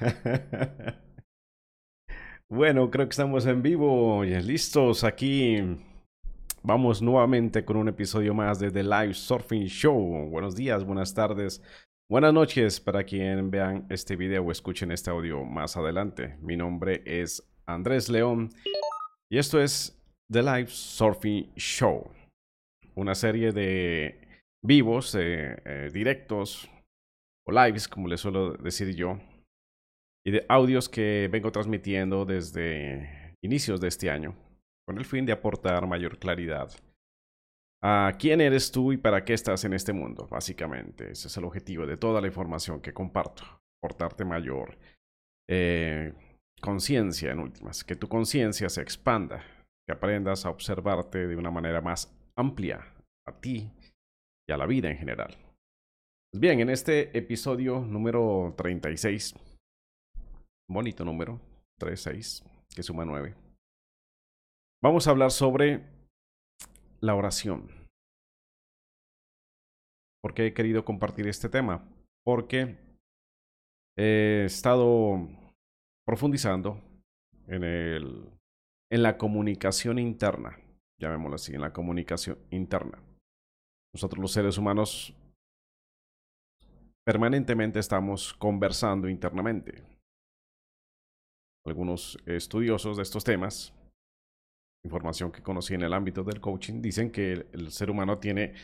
bueno, creo que estamos en vivo, y listos aquí. Vamos nuevamente con un episodio más de The Live Surfing Show. Buenos días, buenas tardes, buenas noches para quien vean este video o escuchen este audio más adelante. Mi nombre es Andrés León y esto es The Live Surfing Show, una serie de vivos, eh, directos o lives, como les suelo decir yo, y de audios que vengo transmitiendo desde inicios de este año, con el fin de aportar mayor claridad a quién eres tú y para qué estás en este mundo, básicamente. Ese es el objetivo de toda la información que comparto, aportarte mayor eh, conciencia en últimas, que tu conciencia se expanda, que aprendas a observarte de una manera más amplia a ti y a la vida en general. Pues bien, en este episodio número 36, bonito número, 36, que suma 9, vamos a hablar sobre la oración. ¿Por qué he querido compartir este tema? Porque he estado profundizando en, el, en la comunicación interna, llamémoslo así, en la comunicación interna. Nosotros los seres humanos permanentemente estamos conversando internamente. Algunos estudiosos de estos temas, información que conocí en el ámbito del coaching, dicen que el, ser humano tiene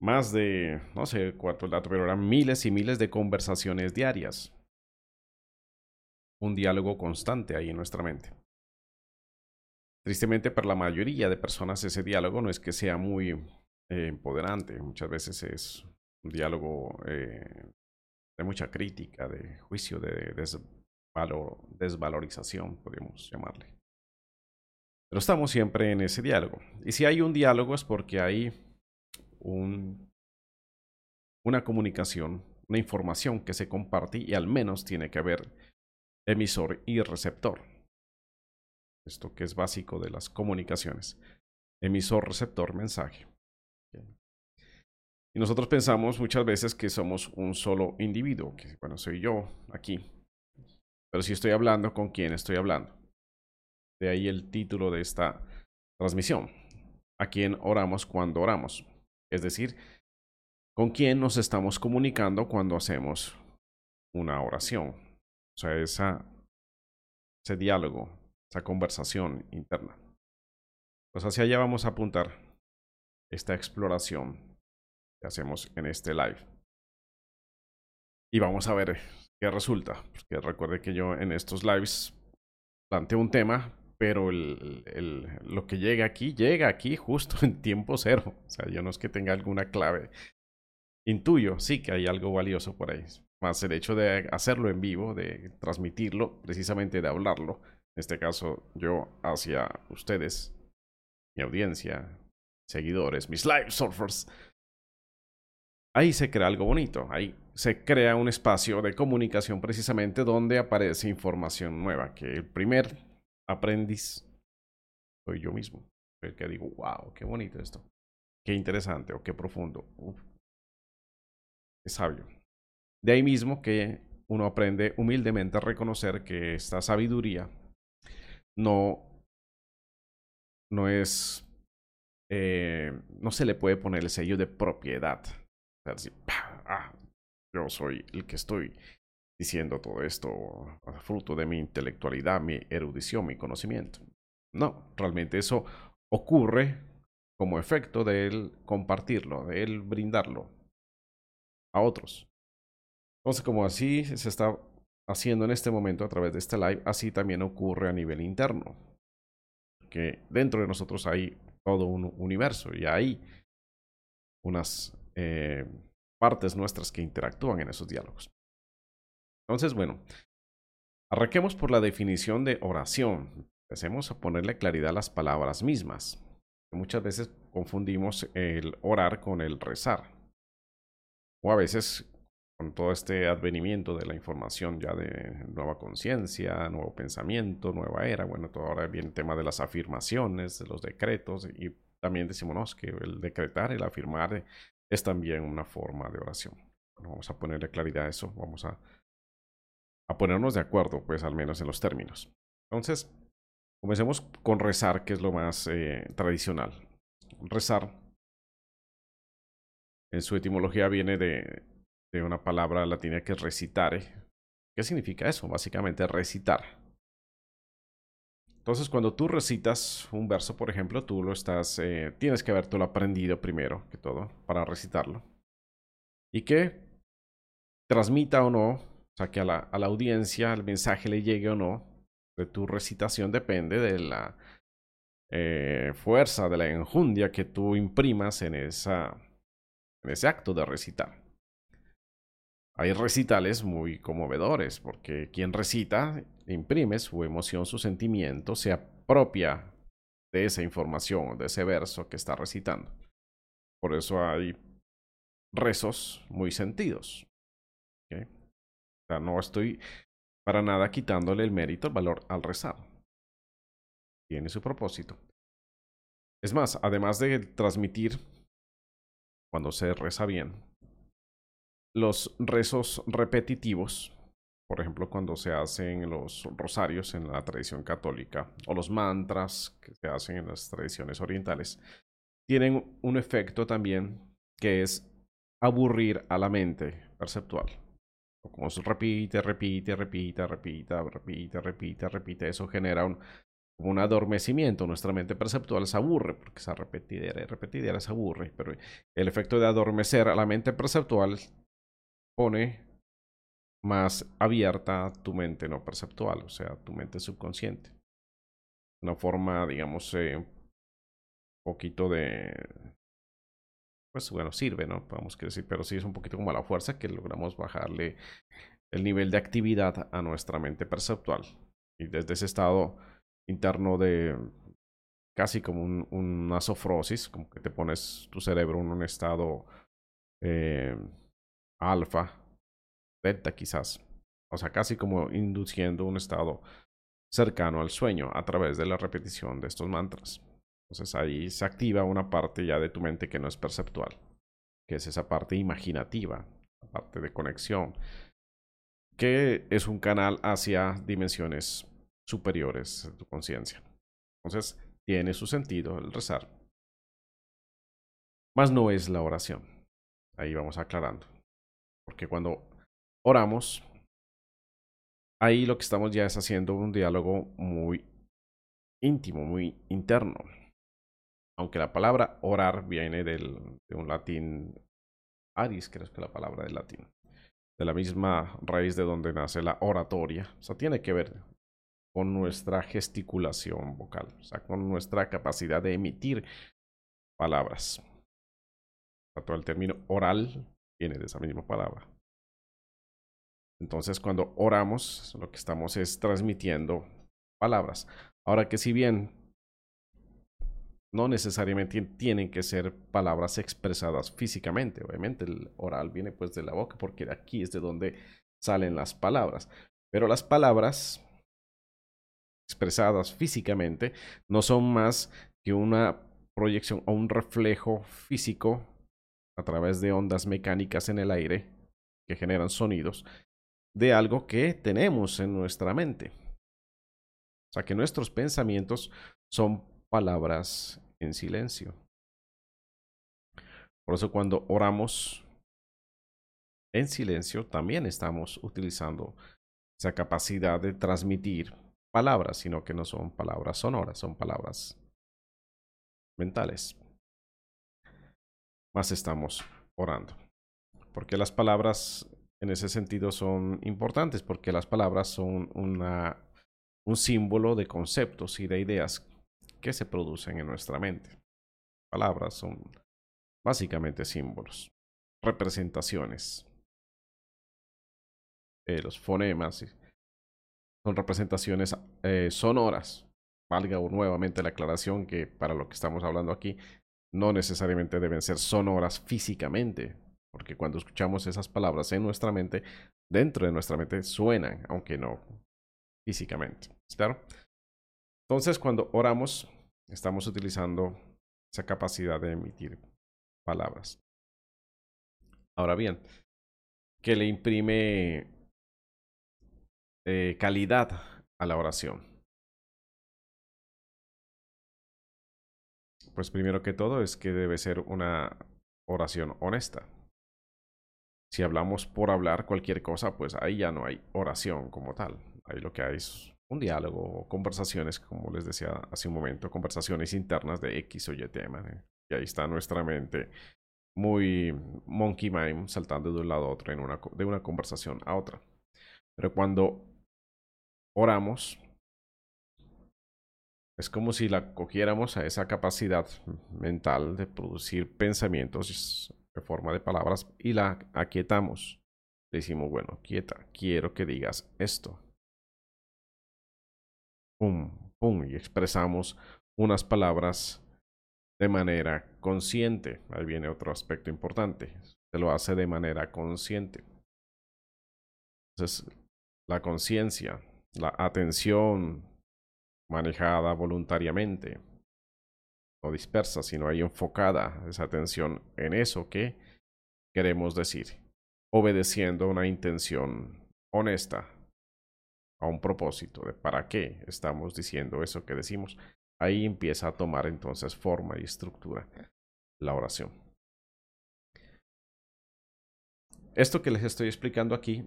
más de, no sé cuánto el dato, pero eran miles y miles de conversaciones diarias. Un diálogo constante ahí en nuestra mente. Tristemente, para la mayoría de personas ese diálogo no es que sea muy eh, empoderante. Muchas veces es un diálogo eh, de mucha crítica, de juicio, de desvalorización, podríamos llamarle. Pero estamos siempre en ese diálogo. Y si hay un diálogo es porque hay un, una comunicación, una información que se comparte y al menos tiene que haber emisor y receptor. Esto que es básico de las comunicaciones. Emisor, receptor, mensaje. Y nosotros pensamos muchas veces que somos un solo individuo, que bueno, soy yo aquí. Pero si estoy hablando, ¿con quién estoy hablando? De ahí el título de esta transmisión. ¿A quién oramos cuando oramos? Es decir, ¿con quién nos estamos comunicando cuando hacemos una oración? O sea, esa, ese diálogo, esa conversación interna. Pues hacia allá vamos a apuntar esta exploración que hacemos en este live. Y vamos a ver qué resulta. Porque recuerde que yo en estos lives planteo un tema, pero el, el, lo que llega aquí, llega aquí justo en tiempo cero. O sea, yo no es que tenga alguna clave. Intuyo, sí que hay algo valioso por ahí. Más el hecho de hacerlo en vivo, de transmitirlo, precisamente de hablarlo. En este caso, yo hacia ustedes, mi audiencia, seguidores, mis live surfers ahí se crea algo bonito, ahí se crea un espacio de comunicación precisamente donde aparece información nueva, que el primer aprendiz soy yo mismo, el que digo, wow, qué bonito esto, qué interesante o qué profundo, qué sabio. De ahí mismo que uno aprende humildemente a reconocer que esta sabiduría no, no es, eh, no se le puede poner el sello de propiedad ah, yo soy el que estoy diciendo todo esto fruto de mi intelectualidad, mi erudición, mi conocimiento. No, realmente eso ocurre como efecto de él compartirlo, de él brindarlo a otros. Entonces, como así se está haciendo en este momento a través de este live, así también ocurre a nivel interno. Que dentro de nosotros hay todo un universo y hay unas eh, partes nuestras que interactúan en esos diálogos. Entonces, bueno, arranquemos por la definición de oración. Empecemos a ponerle claridad a las palabras mismas. Muchas veces confundimos el orar con el rezar. O a veces con todo este advenimiento de la información ya de nueva conciencia, nuevo pensamiento, nueva era. Bueno, todo ahora viene el tema de las afirmaciones, de los decretos y también decimos que el decretar, el afirmar es también una forma de oración. vamos a ponerle claridad a eso, vamos a, ponernos de acuerdo, pues al menos en los términos. Entonces, comencemos con rezar, que es lo más eh, tradicional. Rezar, en su etimología viene de, de una palabra latina que es recitare. ¿Qué significa eso? Básicamente recitar. Entonces, cuando tú recitas un verso, por ejemplo, tú lo estás, eh, tienes que habértelo aprendido primero que todo para recitarlo. Y que transmita o no, o sea, que a la, audiencia el mensaje le llegue o no, de tu recitación depende de la eh, fuerza, de la enjundia que tú imprimas en, en ese acto de recitar. Hay recitales muy conmovedores, porque quien recita imprime su emoción, su sentimiento, se apropia de esa información, de ese verso que está recitando. Por eso hay rezos muy sentidos. No estoy para nada quitándole el mérito, el valor al rezar. Tiene su propósito. Es más, además de transmitir cuando se reza bien, los rezos repetitivos, por ejemplo, cuando se hacen los rosarios en la tradición católica o los mantras que se hacen en las tradiciones orientales, tienen un efecto también que es aburrir a la mente perceptual. Como se repite, repite, repite, repite, repite, repite, repite, eso genera un, adormecimiento. Nuestra mente perceptual se aburre porque esa repetidera y repetidera se aburre. Pero el efecto de adormecer a la mente perceptual pone más abierta tu mente no perceptual, o sea, tu mente subconsciente. Una forma, digamos, eh, un poquito de... Pues bueno, sirve, ¿no? Podemos decir, pero sí es un poquito como la fuerza que logramos bajarle el nivel de actividad a nuestra mente perceptual. Y desde ese estado interno de casi como un, una sofrosis, como que te pones tu cerebro en un estado eh, alfa, delta quizás. O sea, casi como induciendo un estado cercano al sueño a través de la repetición de estos mantras. Entonces ahí se activa una parte ya de tu mente que no es perceptual, que es esa parte imaginativa, la parte de conexión, que es un canal hacia dimensiones superiores de tu conciencia. Entonces tiene su sentido el rezar. Más no es la oración. Ahí vamos aclarando. Porque cuando oramos, ahí lo que estamos ya es haciendo un diálogo muy íntimo, muy interno. Aunque la palabra orar viene del, de un latín aris, creo que la palabra del latín, de la misma raíz de donde nace la oratoria. O sea, tiene que ver con nuestra gesticulación vocal, o sea, con nuestra capacidad de emitir palabras. O sea, todo el término oral viene de esa misma palabra. Entonces, cuando oramos, lo que estamos es transmitiendo palabras. Ahora que si bien no necesariamente tienen que ser palabras expresadas físicamente, obviamente el oral viene pues de la boca porque aquí es de donde salen las palabras, pero las palabras expresadas físicamente no son más que una proyección o un reflejo físico a través de ondas mecánicas en el aire que generan sonidos de algo que tenemos en nuestra mente. O sea que nuestros pensamientos son palabras en silencio. Por eso cuando oramos en silencio también estamos utilizando esa capacidad de transmitir palabras, sino que no son palabras sonoras, son palabras mentales más estamos orando. Porque las palabras en ese sentido son importantes, porque las palabras son un símbolo de conceptos y de ideas que se producen en nuestra mente. Palabras son básicamente símbolos, representaciones. Eh, los fonemas son representaciones eh, sonoras. Valga nuevamente la aclaración que para lo que estamos hablando aquí no necesariamente deben ser sonoras físicamente, porque cuando escuchamos esas palabras en nuestra mente, dentro de nuestra mente suenan, aunque no físicamente. ¿Claro? Entonces, cuando oramos, estamos utilizando esa capacidad de emitir palabras. Ahora bien, ¿qué le imprime eh, calidad a la oración? Pues primero que todo es que debe ser una oración honesta. Si hablamos por hablar cualquier cosa, pues ahí ya no hay oración como tal. Ahí lo que hay es un diálogo, conversaciones, como les decía hace un momento, conversaciones internas de X o Y tema. ¿eh? Y ahí está nuestra mente muy monkey mind saltando de un lado a otro, en una, de una conversación a otra. Pero cuando oramos, es como si la cogiéramos a esa capacidad mental de producir pensamientos de forma de palabras y la aquietamos. Decimos, bueno, quieta, quiero que digas esto. Pum, pum, y expresamos unas palabras de manera consciente. Ahí viene otro aspecto importante. Se lo hace de manera consciente. Entonces, la conciencia, la atención manejada voluntariamente, no dispersa, sino ahí enfocada esa atención en eso que queremos decir, obedeciendo una intención honesta a un propósito de para qué estamos diciendo eso que decimos. Ahí empieza a tomar entonces forma y estructura la oración. Esto que les estoy explicando aquí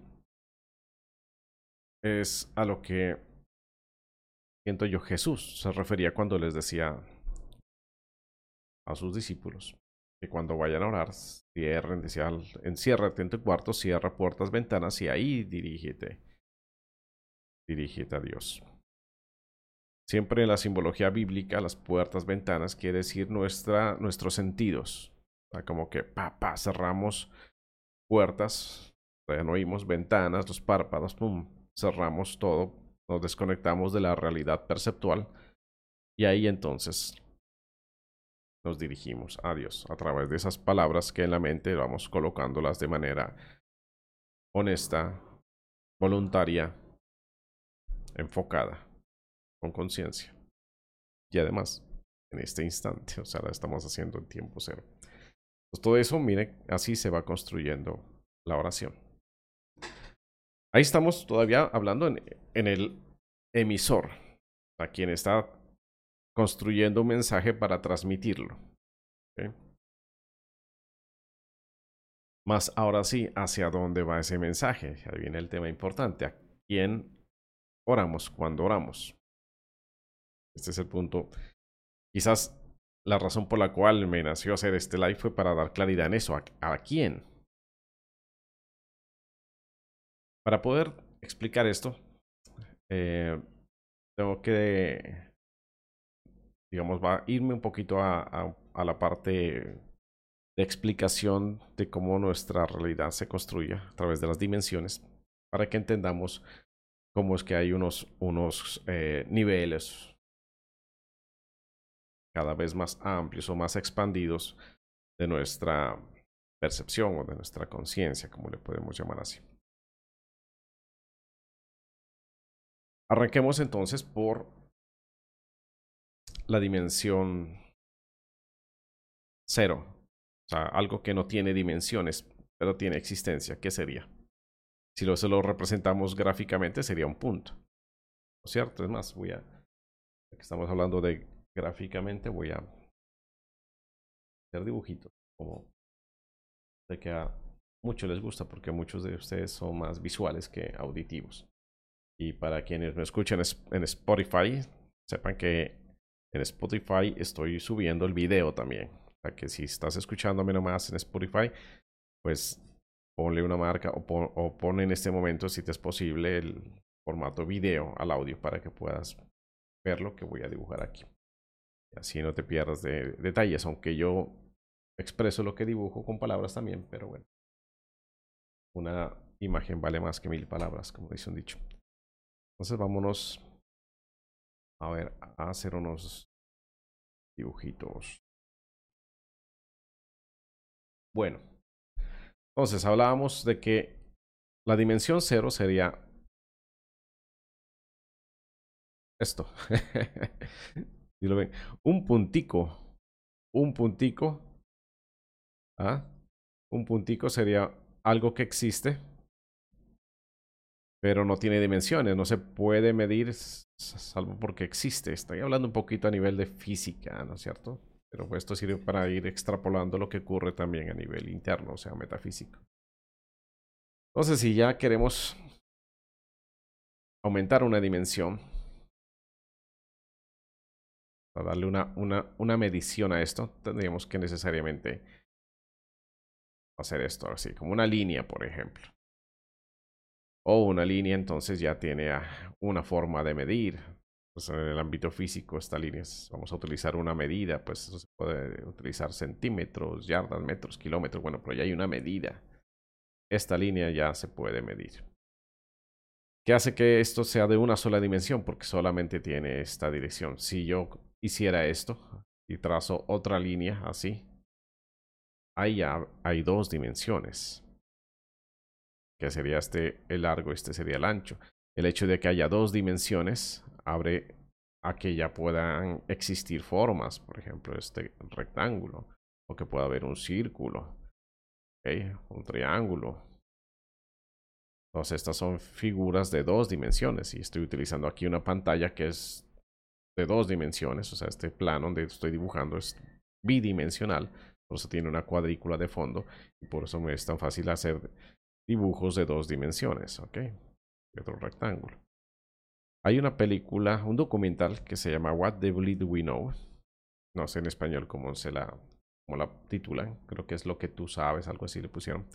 es a lo que siento yo Jesús se refería cuando les decía a sus discípulos que cuando vayan a orar, cierren, decía, enciérrate en tu cuarto, cierra puertas, ventanas y ahí dirígete. Dirígete a Dios. Siempre en la simbología bíblica, las puertas, ventanas quiere decir nuestra, nuestros sentidos. como que pa, pa, cerramos puertas, ya no oímos ventanas, los párpados, pum, cerramos todo, nos desconectamos de la realidad perceptual y ahí entonces nos dirigimos a Dios a través de esas palabras que en la mente vamos colocándolas de manera honesta, voluntaria, enfocada, con conciencia. Y además, en este instante, o sea, la estamos haciendo en tiempo cero. Pues todo eso, mire, así se va construyendo la oración. Ahí estamos todavía hablando en, en el emisor, a quien está construyendo un mensaje para transmitirlo. Más ahora sí, ¿hacia dónde va ese mensaje? Ahí viene el tema importante. ¿A quién oramos cuando oramos? Este es el punto. Quizás la razón por la cual me nació hacer este live fue para dar claridad en eso. ¿A, quién? Para poder explicar esto, eh, tengo que digamos, va a irme un poquito a, la parte de explicación de cómo nuestra realidad se construye a través de las dimensiones, para que entendamos cómo es que hay unos, unos eh, niveles cada vez más amplios o más expandidos de nuestra percepción o de nuestra conciencia, como le podemos llamar así. Arranquemos entonces por la dimensión cero. O sea, algo que no tiene dimensiones, pero tiene existencia. ¿Qué sería? Si lo, se lo representamos gráficamente, sería un punto. ¿No es cierto? Es más, voy a... Estamos hablando de gráficamente, voy a hacer dibujitos. Como sé que a muchos les gusta porque muchos de ustedes son más visuales que auditivos. Y para quienes me escuchan en Spotify, sepan que en Spotify estoy subiendo el video también. O sea que si estás escuchándome nomás en Spotify, pues ponle una marca o, pon, en este momento, si te es posible, el formato video al audio para que puedas ver lo que voy a dibujar aquí. Así no te pierdas de detalles, aunque yo expreso lo que dibujo con palabras también, pero bueno. Una imagen vale más que mil palabras, como dice un dicho. Entonces vámonos a ver, a hacer unos dibujitos. Bueno, entonces hablábamos de que la dimensión cero sería esto. y lo ven. Un puntico. Un puntico. ¿ah? Un puntico sería algo que existe, pero no tiene dimensiones, no se puede medir salvo porque existe. Estoy hablando un poquito a nivel de física, ¿no es cierto? Pero esto sirve para ir extrapolando lo que ocurre también a nivel interno, o sea, metafísico. Entonces, si ya queremos aumentar una dimensión, para darle una, una, una medición a esto, tendríamos que necesariamente hacer esto así, como una línea, por ejemplo. O una línea entonces ya tiene una forma de medir. Pues en el ámbito físico, esta línea vamos a utilizar una medida, pues se puede utilizar centímetros, yardas, metros, kilómetros, bueno, pero ya hay una medida. Esta línea ya se puede medir. ¿Qué hace que esto sea de una sola dimensión? Porque solamente tiene esta dirección. Si yo hiciera esto y trazo otra línea así, ahí ya hay dos dimensiones. Que sería este el largo, este sería el ancho. El hecho de que haya dos dimensiones abre a que ya puedan existir formas, por ejemplo, este rectángulo, o que pueda haber un círculo, un triángulo. Entonces, estas son figuras de dos dimensiones y estoy utilizando aquí una pantalla que es de dos dimensiones, o sea, este plano donde estoy dibujando es bidimensional, por eso tiene una cuadrícula de fondo y por eso me es tan fácil hacer dibujos de dos dimensiones, ¿ok? Rectángulo. Hay una película, un documental que se llama What the Bleed We Know. No sé en español cómo se la, cómo la titulan. Creo que es lo que tú sabes, algo así le pusieron.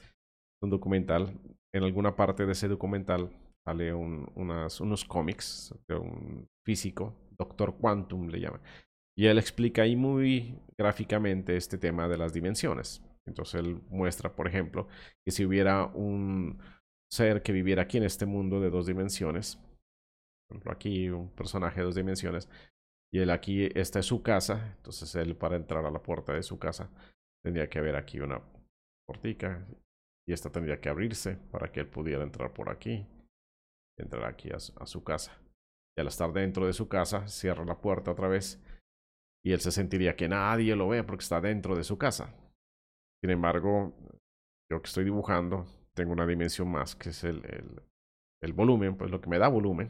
Un documental. En alguna parte de ese documental sale un, unos cómics de un físico, Doctor Quantum le llama. Y él explica ahí muy gráficamente este tema de las dimensiones. Entonces él muestra, por ejemplo, que si hubiera un ser que viviera aquí en este mundo de dos dimensiones, por ejemplo, aquí un personaje de dos dimensiones, y él aquí, esta es su casa, entonces él para entrar a la puerta de su casa tendría que haber aquí una portica, y esta tendría que abrirse para que él pudiera entrar por aquí, entrar aquí a, a su casa. Y al estar dentro de su casa, cierra la puerta otra vez, y él se sentiría que nadie lo ve porque está dentro de su casa. Sin embargo, yo que estoy dibujando, tengo una dimensión más, que es el, el, volumen, pues lo que me da volumen,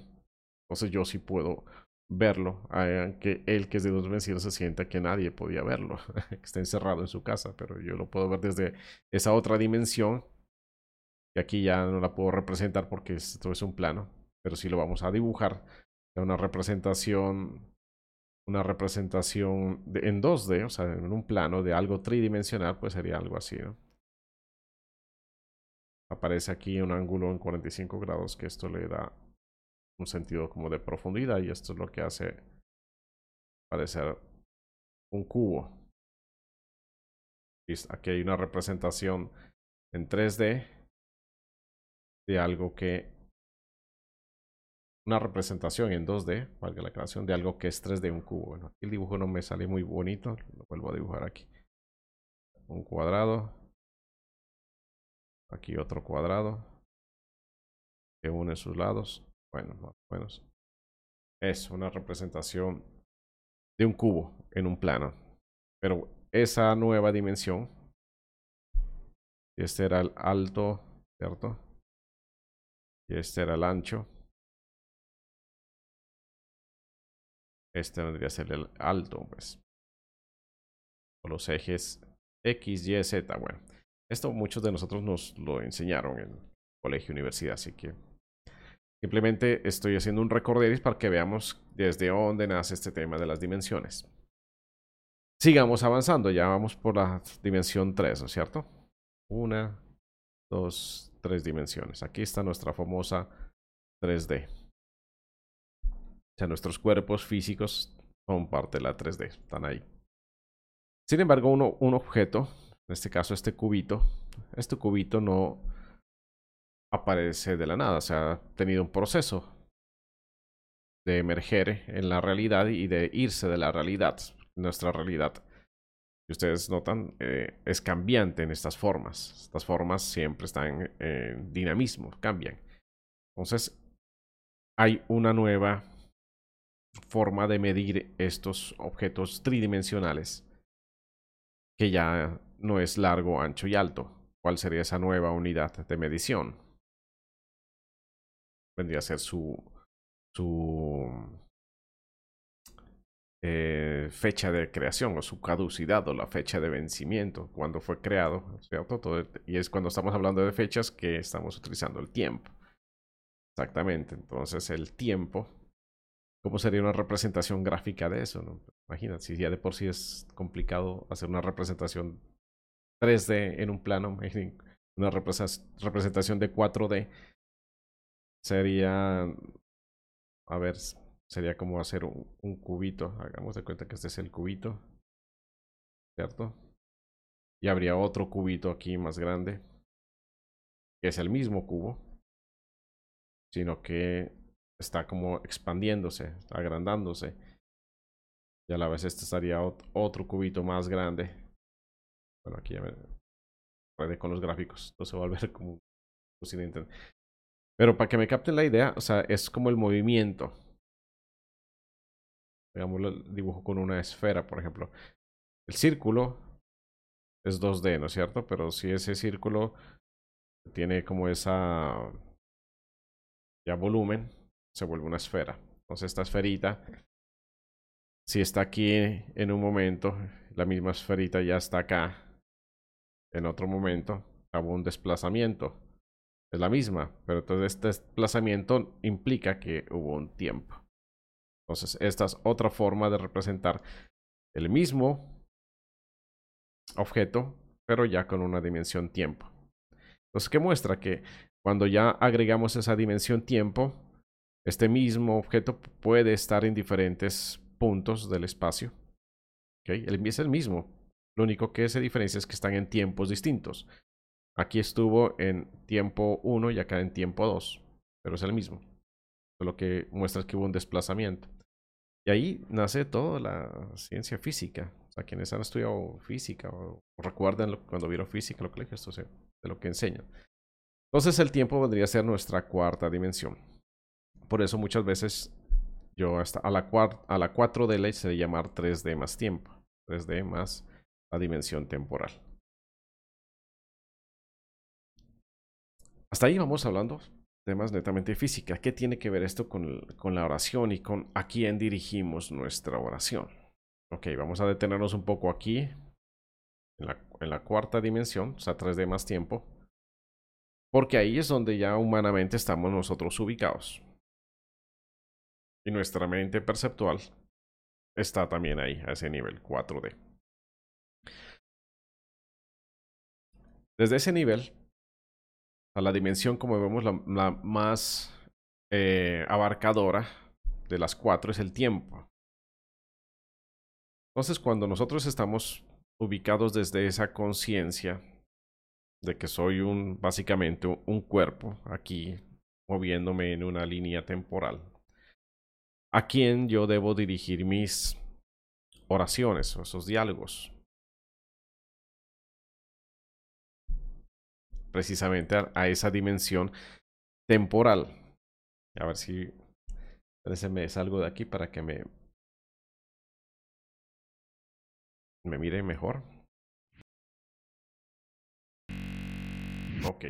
entonces yo sí puedo verlo, aunque él que es de dos dimensiones se sienta que nadie podía verlo, que está encerrado en su casa, pero yo lo puedo ver desde esa otra dimensión, que aquí ya no la puedo representar porque esto es un plano, pero sí lo vamos a dibujar, una representación una representación en 2D, o sea, en un plano de algo tridimensional, pues sería algo así. Aparece aquí un ángulo en 45 grados que esto le da un sentido como de profundidad y esto es lo que hace parecer un cubo. Aquí hay una representación en 3D de algo que una representación en 2D, valga la creación de algo que es 3D, un cubo. Bueno, aquí el dibujo no me sale muy bonito, lo vuelvo a dibujar aquí. Un cuadrado. Aquí otro cuadrado que une sus lados. Bueno, más o menos. Es una representación de un cubo en un plano. Pero esa nueva dimensión, este era el alto, ¿cierto? Y este era el ancho. Este vendría a ser el alto, pues. O los ejes X, Y, Z. Bueno, esto muchos de nosotros nos lo enseñaron en colegio, universidad, así que Simplemente estoy haciendo un recorderis para que veamos desde dónde nace este tema de las dimensiones. Sigamos avanzando, ya vamos por la dimensión 3, ¿no es cierto? Una, dos, tres dimensiones. Aquí está nuestra famosa 3D. Sea, nuestros cuerpos físicos son parte de la 3D, están ahí. Sin embargo, uno, un objeto, en este caso este cubito, este cubito no, aparece de la nada, o sea, ha tenido un proceso de emerger en la realidad y de irse de la realidad, nuestra realidad. Y ustedes notan, eh, es cambiante en estas formas. Estas formas siempre están en dinamismo, cambian. Entonces, hay una nueva forma de medir estos objetos tridimensionales que ya no es largo, ancho y alto. ¿Cuál sería esa nueva unidad de medición? vendría a ser su, su eh, fecha de creación o su caducidad o la fecha de vencimiento, cuando fue creado, y es cuando estamos hablando de fechas que estamos utilizando el tiempo. Exactamente, entonces el tiempo, ¿cómo sería una representación gráfica de eso? No? Si ya de por sí es complicado hacer una representación 3D en un plano, una representación de 4D sería, a ver, sería como hacer un, cubito. Hagamos de cuenta que este es el cubito. ¿Cierto? Y habría otro cubito aquí más grande. Que es el mismo cubo. Sino que está como expandiéndose, agrandándose. Y a la vez este estaría otro cubito más grande. Bueno, aquí ya me con los gráficos. Entonces va a volver como un Pero para que me capten la idea, o sea, es como el movimiento digamos, el dibujo con una esfera, por ejemplo. El círculo es 2D, ¿no es cierto? Pero si ese círculo tiene como esa ya volumen, se vuelve una esfera. Entonces esta esferita, si está aquí en un momento, la misma esferita ya está acá. En otro momento, hubo un desplazamiento. Es la misma, pero entonces este desplazamiento implica que hubo un tiempo. Entonces, esta es otra forma de representar el mismo objeto, pero ya con una dimensión tiempo. Entonces, ¿qué muestra? Que cuando ya agregamos esa dimensión tiempo, este mismo objeto puede estar en diferentes puntos del espacio. ¿Okay? El es el mismo. Lo único que se diferencia es que están en tiempos distintos. Aquí estuvo en tiempo 1 y acá en tiempo 2, pero es el mismo. Lo que muestra es que hubo un desplazamiento. Y ahí nace toda la ciencia física. O sea, quienes han estudiado física o, recuerdan cuando vieron física en los colegios, esto de lo que enseñan. Entonces el tiempo vendría a ser nuestra cuarta dimensión. Por eso muchas veces yo hasta a la, a la 4D le hice llamar 3D más tiempo. 3D más la dimensión temporal. Hasta ahí vamos hablando temas netamente física. ¿Qué tiene que ver esto con, con la oración y con a quién dirigimos nuestra oración? Ok, vamos a detenernos un poco aquí, en la, en la cuarta dimensión, o sea, 3D más tiempo, porque ahí es donde ya humanamente estamos nosotros ubicados. Y nuestra mente perceptual está también ahí, a ese nivel 4D. Desde ese nivel la dimensión, como vemos, la, más eh, abarcadora de las cuatro es el tiempo. Entonces, cuando nosotros estamos ubicados desde esa conciencia de que soy un, básicamente un cuerpo aquí moviéndome en una línea temporal, ¿a quién yo debo dirigir mis oraciones o esos diálogos? precisamente a, esa dimensión temporal. A ver si me salgo de aquí para que me, me mire mejor. Ok.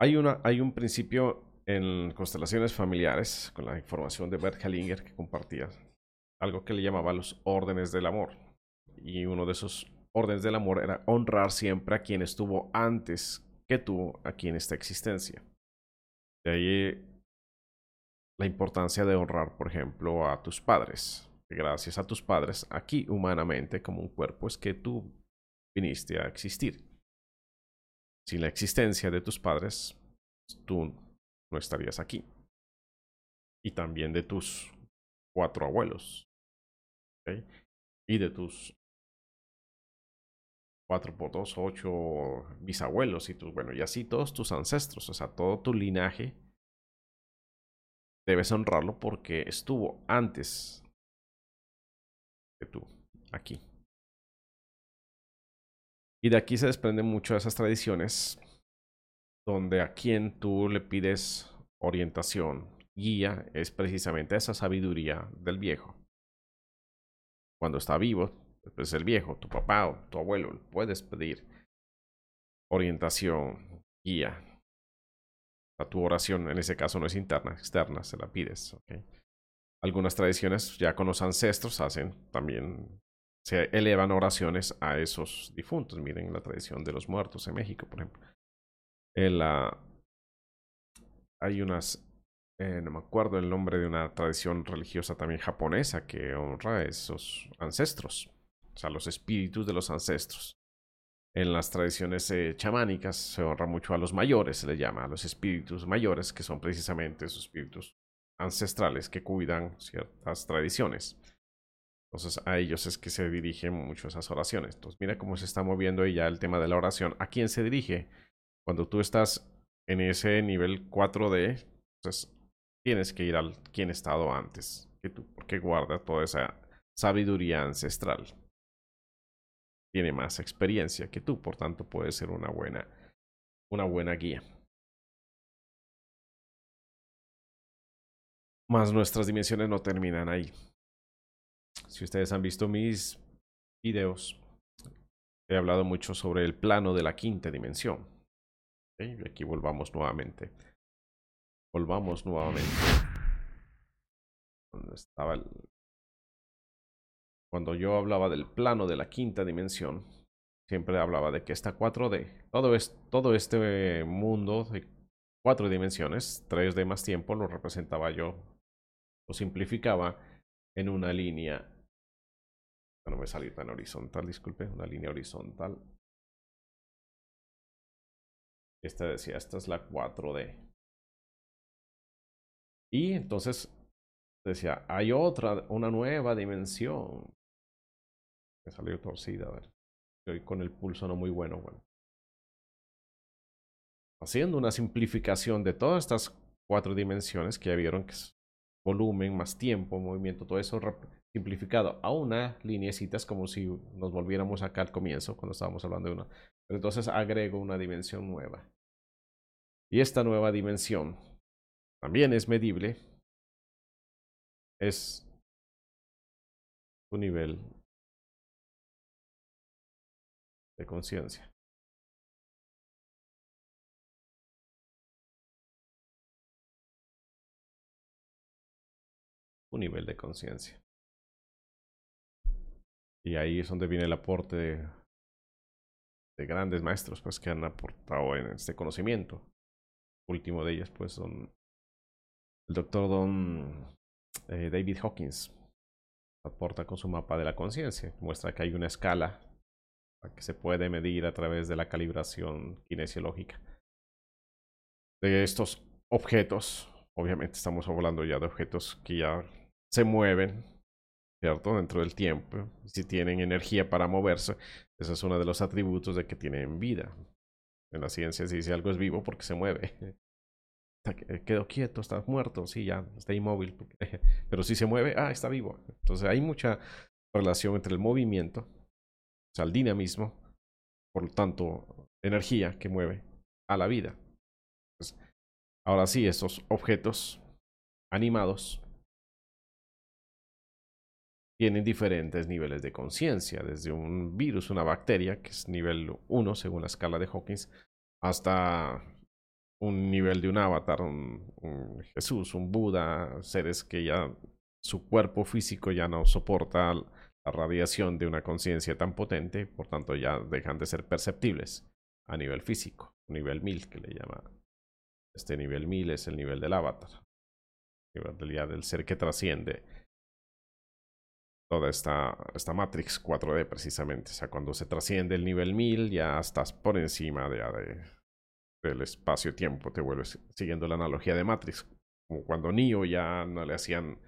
Hay, una, hay un principio en constelaciones familiares, con la información de Bert Hellinger que compartía, algo que le llamaba los órdenes del amor. Y uno de esos órdenes del amor era honrar siempre a quien estuvo antes que tú aquí en esta existencia. De ahí la importancia de honrar, por ejemplo, a tus padres. Gracias a tus padres, aquí humanamente, como un cuerpo, es que tú viniste a existir. Sin la existencia de tus padres, tú no estarías aquí. Y también de tus cuatro abuelos. Y de tus 4 por 2, 8 bisabuelos y tus, bueno, y así todos tus ancestros, o sea, todo tu linaje, debes honrarlo porque estuvo antes que tú, aquí. Y de aquí se desprenden mucho de esas tradiciones donde a quien tú le pides orientación, guía, es precisamente esa sabiduría del viejo. Cuando está vivo, pues el viejo, tu papá o tu abuelo, puedes pedir orientación, guía. tu oración en ese caso no es interna, externa, se la pides. Algunas tradiciones ya con los ancestros hacen también, se elevan oraciones a esos difuntos. Miren la tradición de los muertos en México, por ejemplo. Hay unas, eh, no me acuerdo el nombre de una tradición religiosa también japonesa que honra a esos ancestros, o sea, los espíritus de los ancestros. En las tradiciones eh, chamánicas se honra mucho a los mayores, se les llama a los espíritus mayores, que son precisamente esos espíritus ancestrales que cuidan ciertas tradiciones. Entonces a ellos es que se dirigen mucho esas oraciones. Entonces mira cómo se está moviendo ahí ya el tema de la oración. ¿A quién se dirige? Cuando tú estás en ese nivel 4D, entonces tienes que ir al quien estado antes que tú, porque guarda toda esa sabiduría ancestral. Tiene más experiencia que tú, por tanto puede ser una buena, una buena guía. Más nuestras dimensiones no terminan ahí. Si ustedes han visto mis videos, he hablado mucho sobre el plano de la quinta dimensión. Y aquí volvamos nuevamente. Volvamos nuevamente. Cuando yo hablaba del plano de la quinta dimensión, siempre hablaba de que está 4D. Todo, es, todo este mundo de cuatro dimensiones, 3D más tiempo, lo representaba yo, lo simplificaba en una línea. No me salir tan horizontal, disculpe, una línea horizontal. Esta decía, esta es la 4D. Y entonces decía, hay otra, una nueva dimensión. Me salió torcida, a ver. Estoy con el pulso no muy bueno, bueno. Haciendo una simplificación de todas estas cuatro dimensiones que ya vieron que es volumen, más tiempo, movimiento, todo eso simplificado a una lineecita, es como si nos volviéramos acá al comienzo, cuando estábamos hablando de una. Pero entonces agrego una dimensión nueva. Y esta nueva dimensión también es medible. Es tu nivel de conciencia. Un nivel de conciencia. Y ahí es donde viene el aporte de, de, grandes maestros pues, que han aportado en este conocimiento. Último de ellos, pues, son el doctor Don eh, David Hawkins. Aporta con su mapa de la conciencia. Muestra que hay una escala que se puede medir a través de la calibración kinesiológica. De estos objetos, obviamente estamos hablando ya de objetos que ya se mueven, ¿cierto? Dentro del tiempo. Si tienen energía para moverse, ese es uno de los atributos de que tienen vida. En la ciencia se dice algo es vivo porque se mueve. Quedó quieto, está muerto, sí, ya está inmóvil. Pero si se mueve, ah, está vivo. Entonces hay mucha relación entre el movimiento, o sea, el dinamismo, por lo tanto, energía que mueve a la vida. ahora sí, estos objetos animados tienen diferentes niveles de conciencia, desde un virus, una bacteria, que es nivel 1 según la escala de Hawkins, hasta un nivel de un avatar, un, Jesús, un Buda, seres que ya su cuerpo físico ya no soporta la radiación de una conciencia tan potente, por tanto ya dejan de ser perceptibles a nivel físico, nivel 1000 que le llama. Este nivel 1000 es el nivel del avatar, el nivel del ser que trasciende toda esta, esta Matrix 4D precisamente. O sea, cuando se trasciende el nivel 1000 ya estás por encima de, de del espacio-tiempo, te vuelves siguiendo la analogía de Matrix. Como cuando Neo ya no le hacían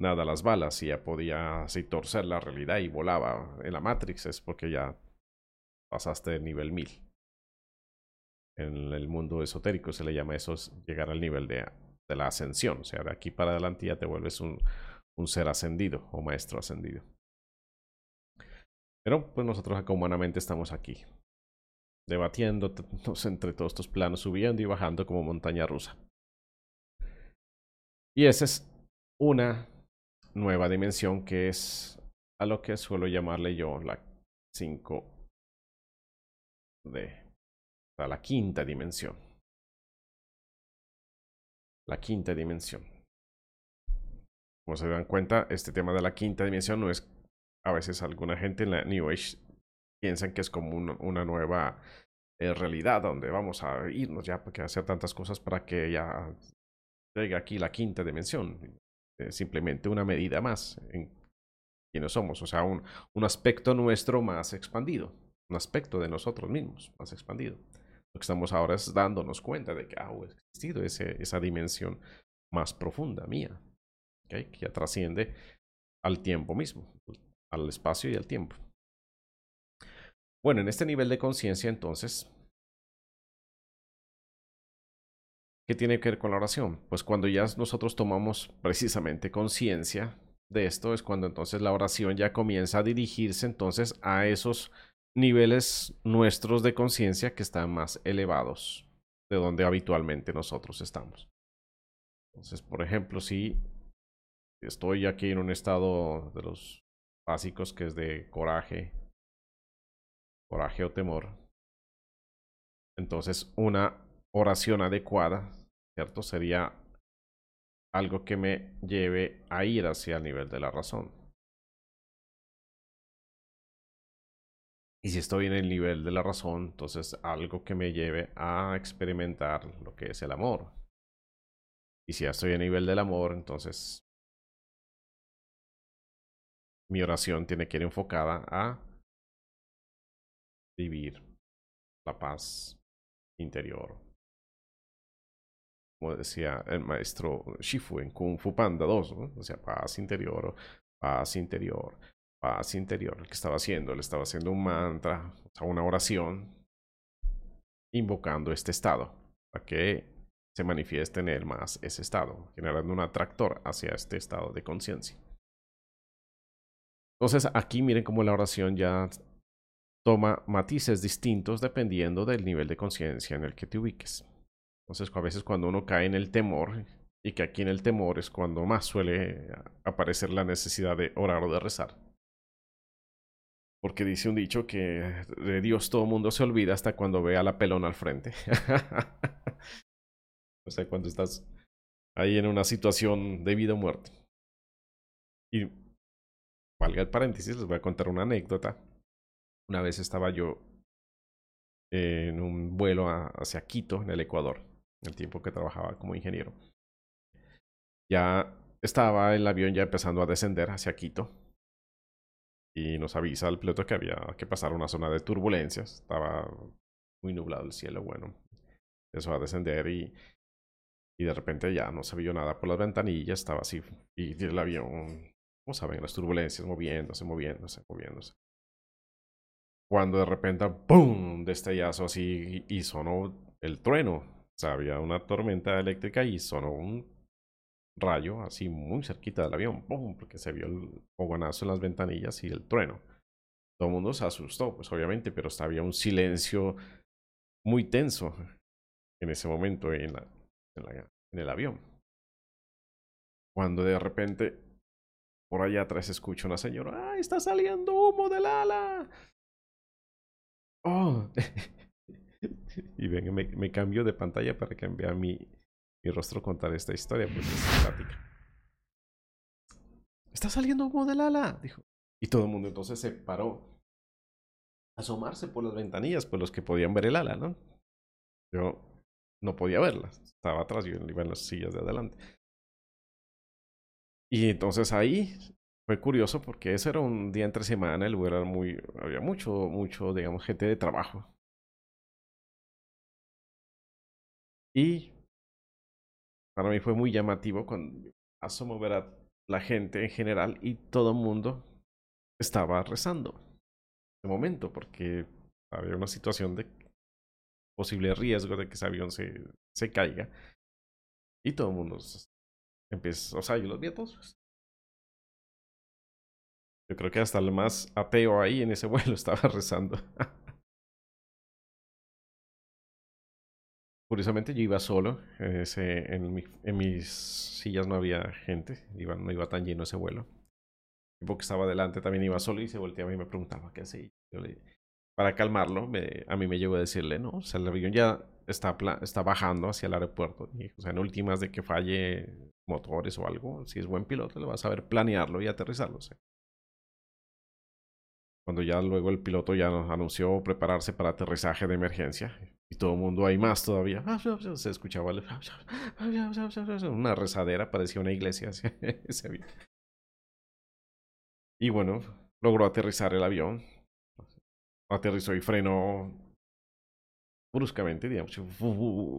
nada a las balas y ya podía así torcer la realidad y volaba en la Matrix, es porque ya pasaste el nivel 1000. En el mundo esotérico se le llama eso llegar al nivel de, de la ascensión. O sea, de aquí para adelante ya te vuelves un, un ser ascendido o maestro ascendido. Pero pues nosotros acá humanamente estamos aquí, debatiendo entre todos estos planos, subiendo y bajando como montaña rusa. Y esa es una nueva dimensión que es a lo que suelo llamarle yo la 5D. O sea, la quinta dimensión. La quinta dimensión. Como se dan cuenta, este tema de la quinta dimensión no es, a veces alguna gente en la New Age piensan que es como una nueva eh, realidad donde vamos a irnos ya porque hacer tantas cosas para que ya llegue aquí la quinta dimensión. simplemente una medida más en quiénes somos, o sea, un, un aspecto nuestro más expandido, un aspecto de nosotros mismos más expandido. Lo que estamos ahora es dándonos cuenta de que ha existido ese, esa dimensión más profunda mía, que ya trasciende al tiempo mismo, al espacio y al tiempo. Bueno, en este nivel de conciencia entonces, ¿qué tiene que ver con la oración? Pues cuando ya nosotros tomamos precisamente conciencia de esto, es cuando entonces la oración ya comienza a dirigirse entonces a esos niveles nuestros de conciencia que están más elevados de donde habitualmente nosotros estamos. Entonces, por ejemplo, si estoy aquí en un estado de los básicos que es de coraje, coraje o temor, entonces una oración adecuada, ¿cierto? Sería algo que me lleve a ir hacia el nivel de la razón. Y si estoy en el nivel de la razón, entonces algo que me lleve a experimentar lo que es el amor. Y si ya estoy en el nivel del amor, entonces mi oración tiene que ir enfocada a vivir la paz interior. Como decía el maestro Shifu en Kung Fu Panda 2, ¿no? o sea, paz interior, paz interior, paz interior, el que estaba haciendo, le estaba haciendo un mantra, o sea, una oración, invocando este estado, para que se manifieste en él más ese estado, generando un atractor hacia este estado de conciencia. Entonces aquí miren cómo la oración ya toma matices distintos dependiendo del nivel de conciencia en el que te ubiques. Entonces a veces cuando uno cae en el temor, y que aquí en el temor es cuando más suele aparecer la necesidad de orar o de rezar. Porque dice un dicho que de Dios todo mundo se olvida hasta cuando ve a la pelona al frente. o sea, cuando estás ahí en una situación de vida o muerte. Y valga el paréntesis, les voy a contar una anécdota. Una vez estaba yo en un vuelo hacia Quito, en el Ecuador, en el tiempo que trabajaba como ingeniero. Ya estaba el avión ya empezando a descender hacia Quito y nos avisa el piloto que había que pasar una zona de turbulencias. Estaba muy nublado el cielo, bueno. Empezó a descender y, y de repente ya no se vio nada por las ventanillas, estaba así. Y el avión, como saben, las turbulencias moviéndose, moviéndose, moviéndose. Cuando de repente, ¡pum! Destellazo así y, sonó el trueno. O sea, había una tormenta eléctrica y sonó un rayo así muy cerquita del avión, ¡pum! porque se vio el fogonazo en las ventanillas y el trueno. Todo el mundo se asustó, pues obviamente, pero había un silencio muy tenso en ese momento en, el avión. Cuando de repente por allá atrás escucho una señora, ¡ay, está saliendo humo del ala! ¡Oh! y ven, me, me cambio de pantalla para que vea mi, mi rostro contar esta historia, pues es simpática. Está saliendo humo del ala, dijo. Y todo el mundo entonces se paró a asomarse por las ventanillas, pues los que podían ver el ala, ¿no? Yo no podía verla, estaba atrás, yo iba en las sillas de adelante. Y entonces ahí fue curioso porque ese era un día entre semana, el lugar era muy, había mucho, mucho, digamos, gente de trabajo. Y para mí fue muy llamativo cuando asomo ver a la gente en general y todo el mundo estaba rezando. De momento, porque había una situación de posible riesgo de que ese avión se, se caiga. Y todo el mundo empieza, o sea, yo los vi a todos. Yo creo que hasta el más ateo ahí en ese vuelo estaba rezando. Curiosamente yo iba solo, ese, en, en, mis sillas no había gente, iba, no iba tan lleno ese vuelo. El tipo que estaba delante también iba solo y se volteaba y me preguntaba qué hacía. Para calmarlo, a mí me llegó a decirle, no, o sea, el avión ya está, está bajando hacia el aeropuerto. Y, o sea, en últimas de que falle motores o algo, si es buen piloto, le vas a ver planearlo y aterrizarlo. Cuando ya luego el piloto ya anunció prepararse para aterrizaje de emergencia. Y todo el mundo hay más todavía. Se escuchaba una rezadera, parecía una iglesia. Y bueno, logró aterrizar el avión. Aterrizó y frenó bruscamente, digamos.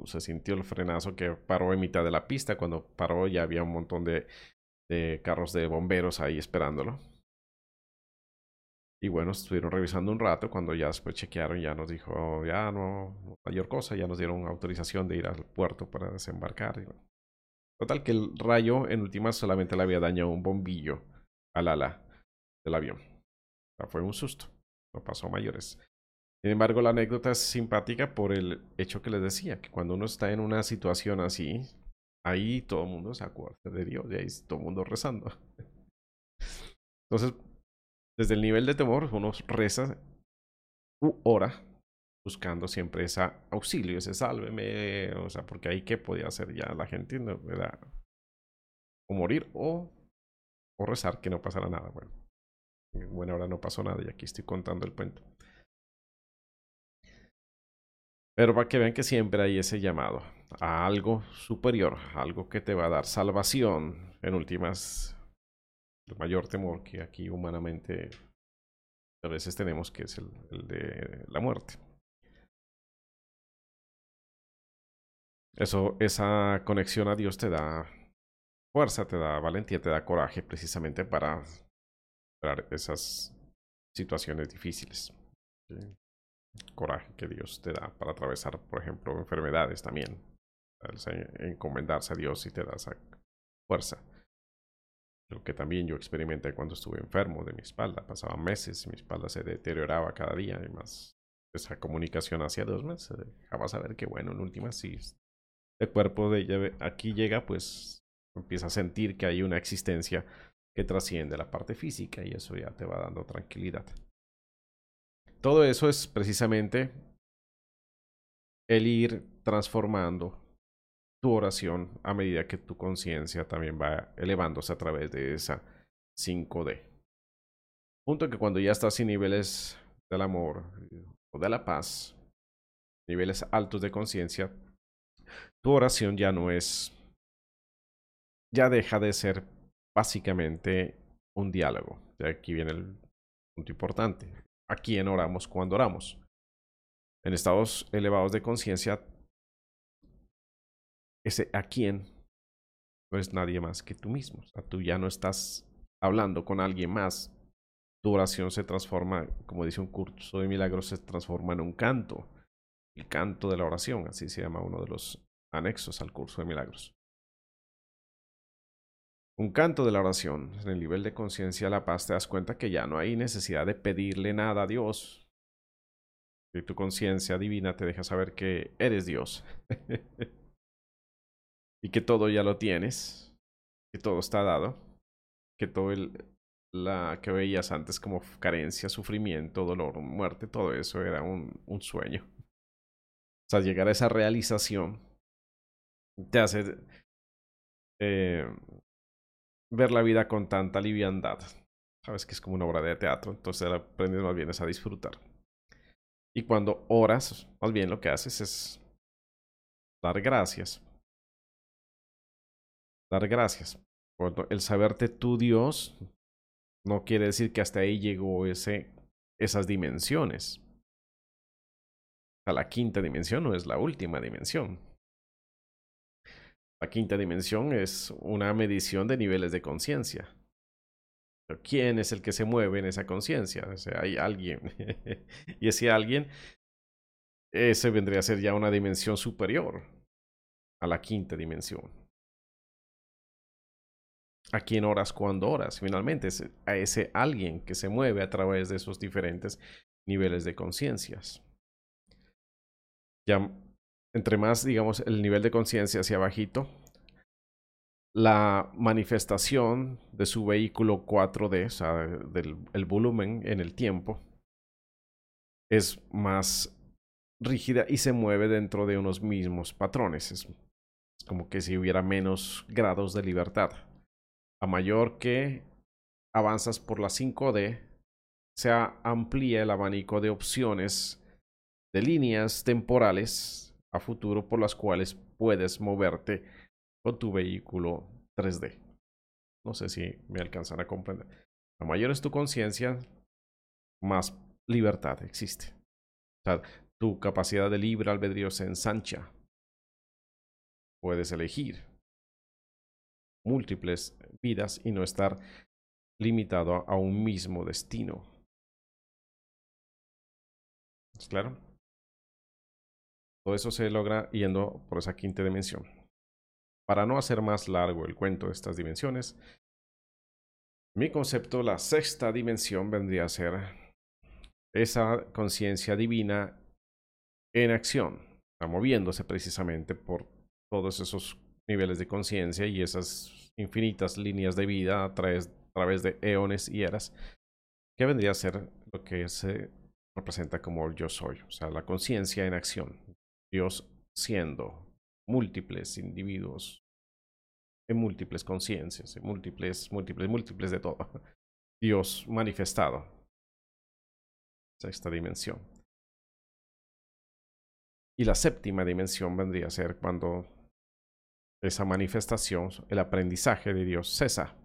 Se sintió el frenazo que paró en mitad de la pista. Cuando paró ya había un montón de, carros de bomberos ahí esperándolo. Y bueno, estuvieron revisando un rato. Cuando ya después chequearon, ya nos dijo, ya no, mayor cosa. Ya nos dieron autorización de ir al puerto para desembarcar. Total, que el rayo en últimas solamente le había dañado un bombillo al ala del avión. O sea, fue un susto. No pasó mayores. Sin embargo, la anécdota es simpática por el hecho que les decía, que cuando uno está en una situación así, ahí todo el mundo se acuerda de Dios y ahí todo el mundo rezando. Entonces, desde el nivel de temor, uno reza u ora buscando siempre ese auxilio, ese sálveme, o sea, porque ahí qué podía hacer ya la gente, ¿no? O morir o, o rezar que no pasara nada. Bueno, bueno, ahora no pasó nada y aquí estoy contando el cuento. Pero para que vean que siempre hay ese llamado a algo superior, algo que te va a dar salvación, en últimas, el mayor temor que aquí humanamente a veces tenemos, que es el, de la muerte. Eso, esa conexión a Dios te da fuerza, te da valentía, te da coraje precisamente para esas situaciones difíciles coraje que Dios te da para atravesar, por ejemplo, enfermedades también. Encomendarse a Dios y te da esa fuerza. Lo que también yo experimenté cuando estuve enfermo de mi espalda. Pasaban meses y mi espalda se deterioraba cada día y más esa comunicación hacia Dios me dejaba saber que, bueno, en última, si el cuerpo de aquí llega, pues empieza a sentir que hay una existencia que trasciende la parte física y eso ya te va dando tranquilidad. Todo eso es precisamente el ir transformando tu oración a medida que tu conciencia también va elevándose a través de esa 5D. Punto que cuando ya estás en niveles del amor o de la paz, niveles altos de conciencia, tu oración ya no es, ya deja de ser básicamente un diálogo. De aquí viene el punto importante a quién oramos cuando oramos. En estados elevados de conciencia, ese a quién no es nadie más que tú mismo. O sea, tú ya no estás hablando con alguien más. Tu oración se transforma, como dice un curso de milagros, se transforma en un canto. El canto de la oración, así se llama uno de los anexos al curso de milagros. Un canto de la oración, en el nivel de conciencia la paz, te das cuenta que ya no hay necesidad de pedirle nada a Dios. Y tu conciencia divina te deja saber que eres Dios. y que todo ya lo tienes. Que todo está dado. Que todo el, la que veías antes como carencia, sufrimiento, dolor, muerte, todo eso era un, un sueño. O sea, llegar a esa realización te hace eh, ver la vida con tanta liviandad. Sabes que es como una obra de teatro, entonces aprendes más bien a disfrutar. Y cuando oras, más bien lo que haces es dar gracias. Dar gracias. El saberte tu Dios no quiere decir que hasta ahí llegó ese, esas dimensiones. A la quinta dimensión no es la última dimensión. La quinta dimensión es una medición de niveles de conciencia. ¿Quién es el que se mueve en esa conciencia? O sea, hay alguien. y ese alguien, ese vendría a ser ya una dimensión superior a la quinta dimensión. ¿A quién oras cuando oras? Finalmente, es a ese alguien que se mueve a través de esos diferentes niveles de conciencias. Ya entre más, digamos, el nivel de conciencia hacia bajito, la manifestación de su vehículo 4D, o sea, del el volumen en el tiempo, es más rígida y se mueve dentro de unos mismos patrones. Es, como que si hubiera menos grados de libertad. A mayor que avanzas por la 5D, se amplía el abanico de opciones de líneas temporales a futuro por las cuales puedes moverte con tu vehículo 3D. No sé si me alcanzan a comprender. A mayor es tu conciencia, más libertad existe. O sea, tu capacidad de libre albedrío se ensancha. Puedes elegir múltiples vidas y no estar limitado a un mismo destino. ¿Es claro? Todo eso se logra yendo por esa quinta dimensión. Para no hacer más largo el cuento de estas dimensiones, mi concepto, la sexta dimensión vendría a ser esa conciencia divina en acción, moviéndose precisamente por todos esos niveles de conciencia y esas infinitas líneas de vida a través, de eones y eras, que vendría a ser lo que se representa como yo soy, o sea, la conciencia en acción, Dios siendo múltiples individuos en múltiples conciencias, en múltiples, múltiples, múltiples de todo. Dios manifestado. Sexta dimensión. Y la séptima dimensión vendría a ser cuando esa manifestación, el aprendizaje de Dios cesa.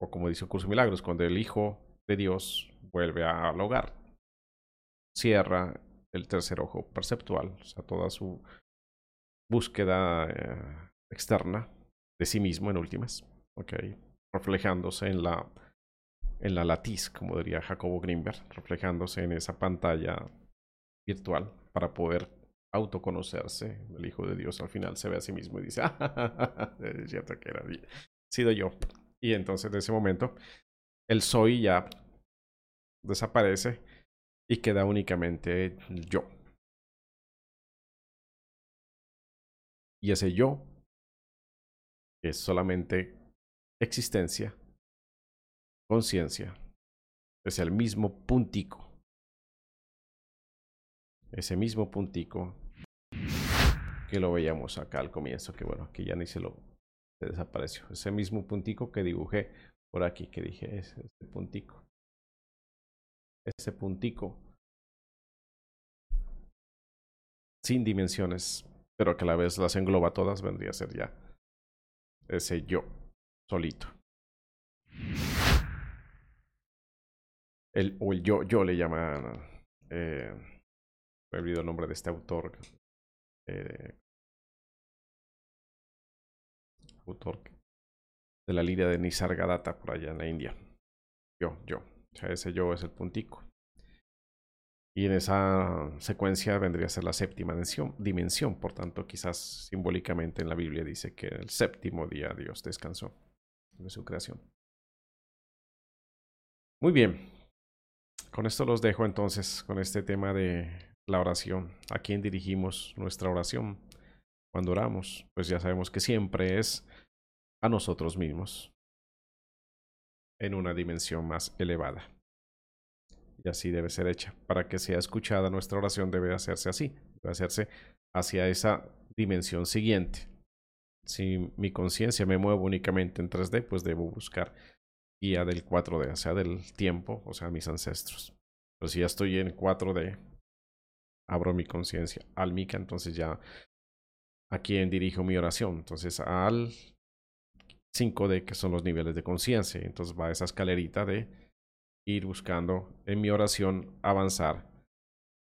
O como dice el curso de milagros, cuando el Hijo de Dios vuelve al hogar. Cierra el tercer ojo perceptual, o sea, toda su búsqueda eh, externa de sí mismo en últimas, okay, reflejándose en la, en la latiz, como diría Jacobo Grimberg, reflejándose en esa pantalla virtual para poder autoconocerse. El Hijo de Dios al final se ve a sí mismo y dice, ah, es cierto que era sido yo. Y entonces en ese momento el soy ya desaparece y queda únicamente yo. Y ese yo es solamente existencia, conciencia, es el mismo puntico. Ese mismo puntico que lo veíamos acá al comienzo, que bueno, aquí ya ni se lo se desapareció. Ese mismo puntico que dibujé por aquí, que dije, es este puntico ese puntico sin dimensiones, pero que a la vez las engloba todas, vendría a ser ya ese yo solito. El, o el yo, yo le llaman, eh, he olvidado el nombre de este autor, eh, autor de la línea de Nisargadatta por allá en la India. Yo, yo. O sea, ese yo es el puntico. Y en esa secuencia vendría a ser la séptima dimensión. Por tanto, quizás simbólicamente en la Biblia dice que el séptimo día Dios descansó de su creación. Muy bien. Con esto los dejo entonces con este tema de la oración. ¿A quién dirigimos nuestra oración cuando oramos? Pues ya sabemos que siempre es a nosotros mismos en una dimensión más elevada. Y así debe ser hecha. Para que sea escuchada nuestra oración debe hacerse así, debe hacerse hacia esa dimensión siguiente. Si mi conciencia me mueve únicamente en 3D, pues debo buscar guía del 4D, o sea, del tiempo, o sea, mis ancestros. Pero si ya estoy en 4D, abro mi conciencia al Mika, entonces ya a quién dirijo mi oración. Entonces al 5D, que son los niveles de conciencia. Entonces va esa escalerita de ir buscando en mi oración avanzar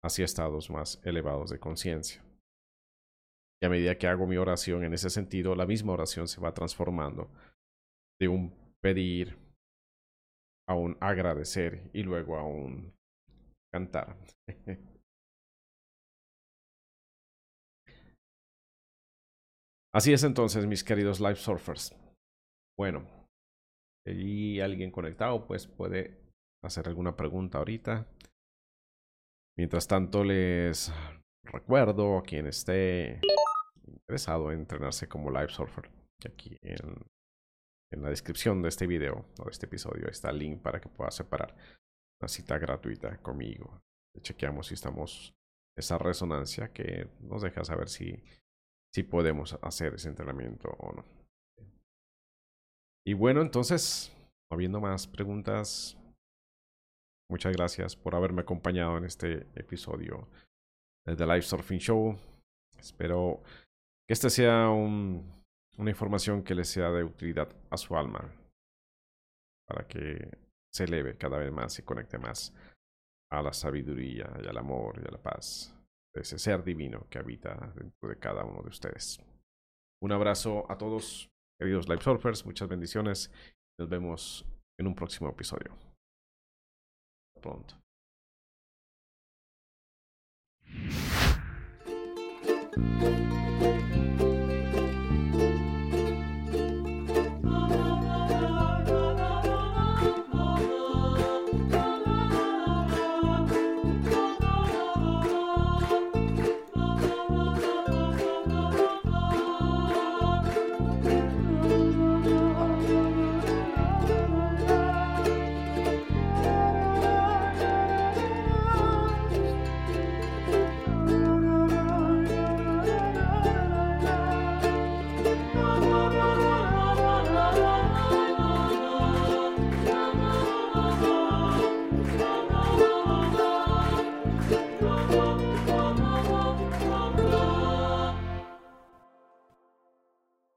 hacia estados más elevados de conciencia. Y a medida que hago mi oración en ese sentido, la misma oración se va transformando de un pedir a un agradecer y luego a un cantar. Así es entonces, mis queridos live surfers. Bueno, y alguien conectado, pues puede hacer alguna pregunta ahorita. Mientras tanto, les recuerdo a quien esté interesado en entrenarse como live surfer, aquí en, en la descripción de este video o de este episodio está el link para que pueda separar una cita gratuita conmigo. Chequeamos si estamos esa resonancia que nos deja saber si, si podemos hacer ese entrenamiento o no. Y bueno, entonces, habiendo más preguntas, muchas gracias por haberme acompañado en este episodio de The Live Surfing Show. Espero que este sea un, una información que le sea de utilidad a su alma para que se eleve cada vez más y conecte más a la sabiduría y al amor y a la paz de ese ser divino que habita dentro de cada uno de ustedes. Un abrazo a todos, queridos Live Surfers, muchas bendiciones. Nos vemos en un próximo episodio. Pronto.